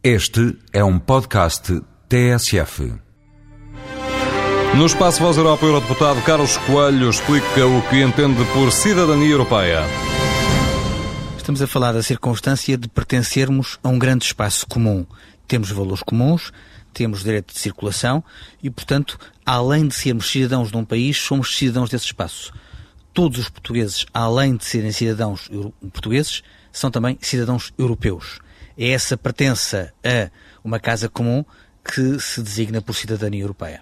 Este é um podcast TSF. No Espaço Voz Europa, o Eurodeputado Carlos Coelho explica o que entende por cidadania europeia. Estamos a falar da circunstância de pertencermos a um grande espaço comum. Temos valores comuns, temos direito de circulação e, portanto, além de sermos cidadãos de um país, somos cidadãos desse espaço. Todos os portugueses, além de serem cidadãos portugueses, são também cidadãos europeus. É essa pertença a uma casa comum que se designa por cidadania europeia.